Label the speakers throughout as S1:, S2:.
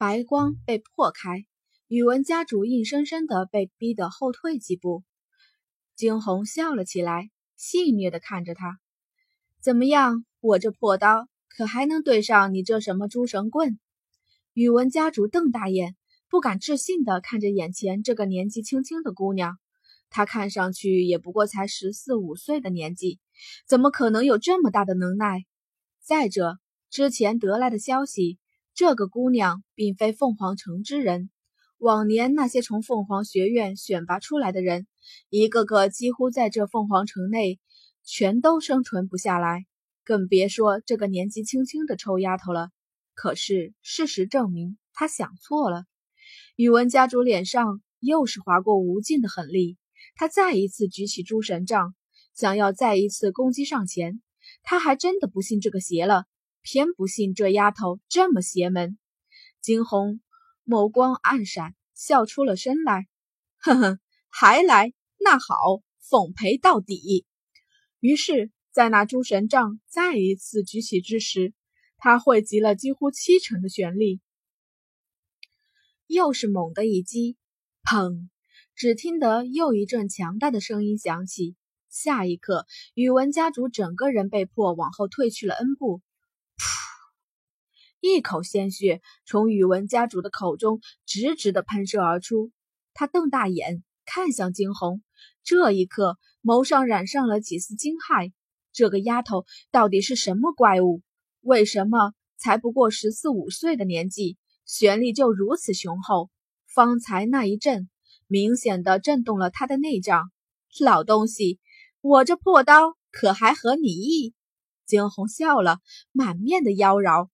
S1: 白光被破开，宇文家主硬生生的被逼得后退几步。惊鸿笑了起来，戏谑的看着他：“怎么样，我这破刀可还能对上你这什么诸神棍？”宇文家主瞪大眼，不敢置信的看着眼前这个年纪轻轻的姑娘。她看上去也不过才十四五岁的年纪，怎么可能有这么大的能耐？再者，之前得来的消息，这个姑娘并非凤凰城之人。往年那些从凤凰学院选拔出来的人，一个个几乎在这凤凰城内全都生存不下来，更别说这个年纪轻轻的臭丫头了。可是事实证明，她想错了。宇文家主脸上又是划过无尽的狠戾。他再一次举起诸神杖，想要再一次攻击上前。他还真的不信这个邪了，偏不信这丫头这么邪门。惊鸿眸光暗闪，笑出了声来：“呵呵，还来？那好，奉陪到底。”于是，在那诸神杖再一次举起之时，他汇集了几乎七成的玄力，又是猛的一击，砰！只听得又一阵强大的声音响起，下一刻，宇文家主整个人被迫往后退去了 N 步。一口鲜血从宇文家主的口中直直的喷射而出。他瞪大眼看向惊鸿，这一刻眸上染上了几丝惊骇。这个丫头到底是什么怪物？为什么才不过十四五岁的年纪，玄力就如此雄厚？方才那一阵。明显的震动了他的内脏，老东西，我这破刀可还合你意？惊鸿笑了，满面的妖娆。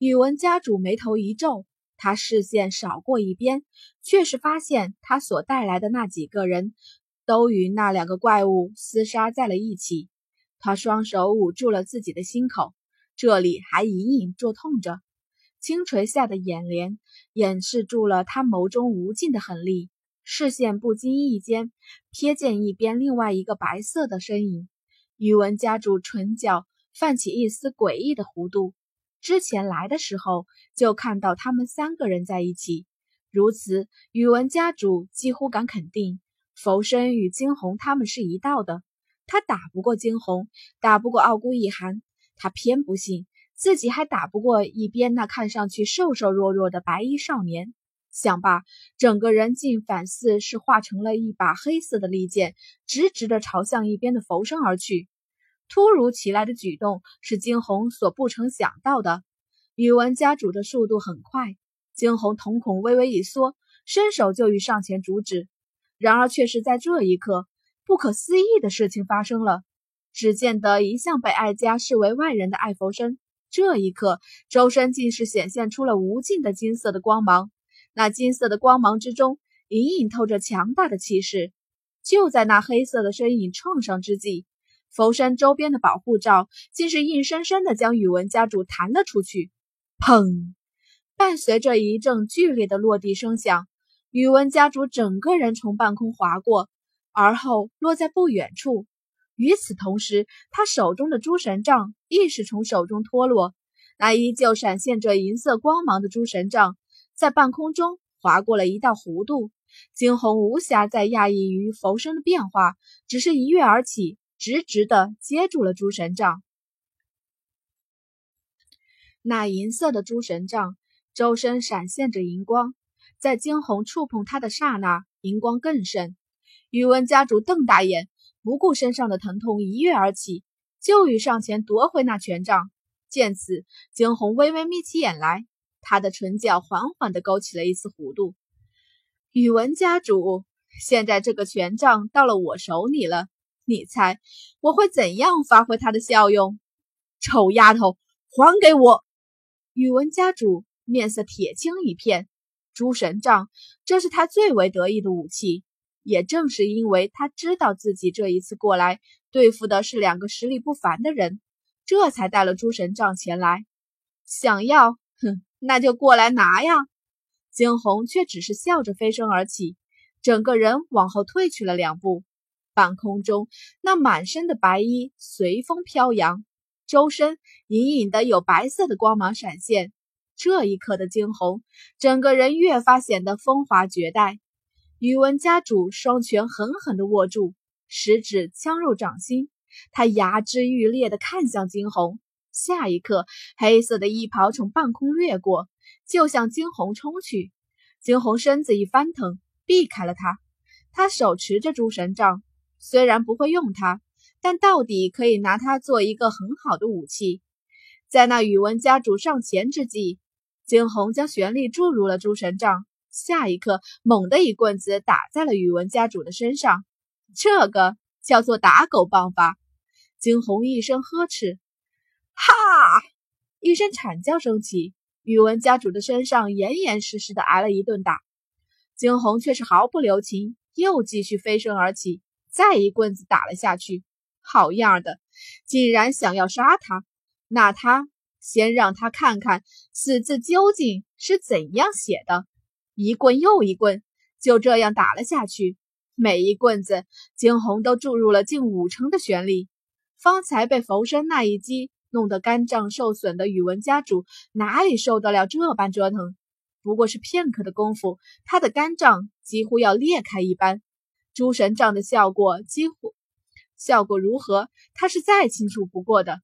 S1: 宇文家主眉头一皱，他视线扫过一边，却是发现他所带来的那几个人都与那两个怪物厮杀在了一起。他双手捂住了自己的心口，这里还隐隐作痛着，轻垂下的眼帘掩饰住了他眸中无尽的狠戾。视线不经意间瞥见一边另外一个白色的身影，宇文家主唇角泛起一丝诡异的弧度。之前来的时候就看到他们三个人在一起，如此，宇文家主几乎敢肯定，浮生与惊鸿他们是一道的。他打不过惊鸿，打不过傲孤一寒，他偏不信自己还打不过一边那看上去瘦瘦弱弱的白衣少年。想罢，整个人竟反似是化成了一把黑色的利剑，直直的朝向一边的浮生而去。突如其来的举动是惊鸿所不曾想到的。宇文家主的速度很快，惊鸿瞳孔微微一缩，伸手就欲上前阻止。然而，却是在这一刻，不可思议的事情发生了。只见得一向被哀家视为外人的艾佛生，这一刻周身竟是显现出了无尽的金色的光芒。那金色的光芒之中，隐隐透着强大的气势。就在那黑色的身影撞上之际，佛山周边的保护罩竟是硬生生的将宇文家主弹了出去。砰！伴随着一阵剧烈的落地声响，宇文家主整个人从半空划过，而后落在不远处。与此同时，他手中的诸神杖亦是从手中脱落。那依旧闪现着银色光芒的诸神杖。在半空中划过了一道弧度，惊鸿无暇再讶异于浮生的变化，只是一跃而起，直直的接住了诸神杖。那银色的诸神杖周身闪现着银光，在惊鸿触碰它的刹那，银光更甚。宇文家主瞪大眼，不顾身上的疼痛，一跃而起，就欲上前夺回那权杖。见此，惊鸿微微眯起眼来。他的唇角缓缓地勾起了一丝弧度。宇文家主，现在这个权杖到了我手里了，你猜我会怎样发挥它的效用？丑丫头，还给我！宇文家主面色铁青一片。诸神杖，这是他最为得意的武器。也正是因为他知道自己这一次过来对付的是两个实力不凡的人，这才带了诸神杖前来。想要，哼！那就过来拿呀！惊鸿却只是笑着飞身而起，整个人往后退去了两步。半空中，那满身的白衣随风飘扬，周身隐隐的有白色的光芒闪现。这一刻的惊鸿，整个人越发显得风华绝代。宇文家主双拳狠狠地握住，食指枪入掌心，他牙眦欲裂地看向惊鸿。下一刻，黑色的衣袍从半空掠过，就向惊鸿冲去。惊鸿身子一翻腾，避开了他。他手持着诸神杖，虽然不会用它，但到底可以拿它做一个很好的武器。在那宇文家主上前之际，惊鸿将玄力注入了诸神杖，下一刻，猛地一棍子打在了宇文家主的身上。这个叫做打狗棒法。惊鸿一声呵斥。哈！一声惨叫声起，宇文家主的身上严严实实的挨了一顿打。惊鸿却是毫不留情，又继续飞身而起，再一棍子打了下去。好样的，竟然想要杀他！那他先让他看看死字究竟是怎样写的。一棍又一棍，就这样打了下去。每一棍子，惊鸿都注入了近五成的玄力。方才被浮生那一击。弄得肝脏受损的宇文家主哪里受得了这般折腾？不过是片刻的功夫，他的肝脏几乎要裂开一般。诸神杖的效果几乎效果如何？他是再清楚不过的。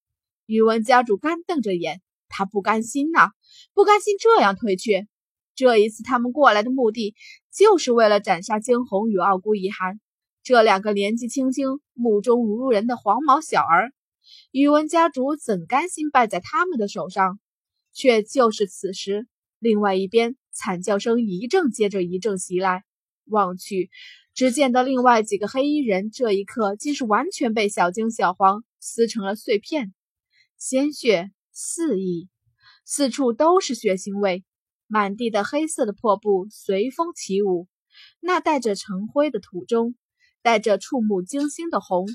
S1: 宇文家主干瞪着眼，他不甘心呐，不甘心这样退却。这一次他们过来的目的，就是为了斩杀惊鸿与傲孤遗寒这两个年纪轻轻、目中无人的黄毛小儿。宇文家主怎甘心败在他们的手上？却就是此时，另外一边惨叫声一阵接着一阵袭来。望去，只见得另外几个黑衣人这一刻竟是完全被小惊小黄撕成了碎片，鲜血四溢，四处都是血腥味，满地的黑色的破布随风起舞。那带着尘灰的土中，带着触目惊心的红。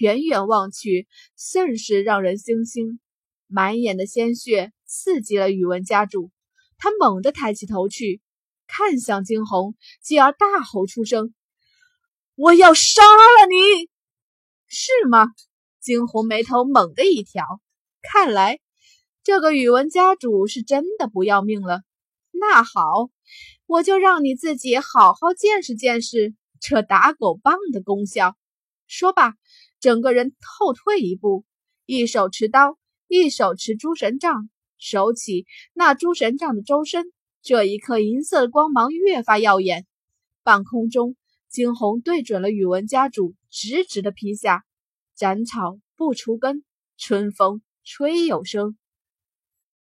S1: 远远望去，甚是让人惊心。满眼的鲜血刺激了宇文家主，他猛地抬起头去，看向惊鸿，继而大吼出声：“我要杀了你！”是吗？惊鸿眉头猛地一挑，看来这个宇文家主是真的不要命了。那好，我就让你自己好好见识见识这打狗棒的功效。说罢。整个人后退一步，一手持刀，一手持诸神杖，手起那诸神杖的周身，这一刻银色的光芒越发耀眼。半空中，惊鸿对准了宇文家主，直直的劈下。斩草不除根，春风吹又生。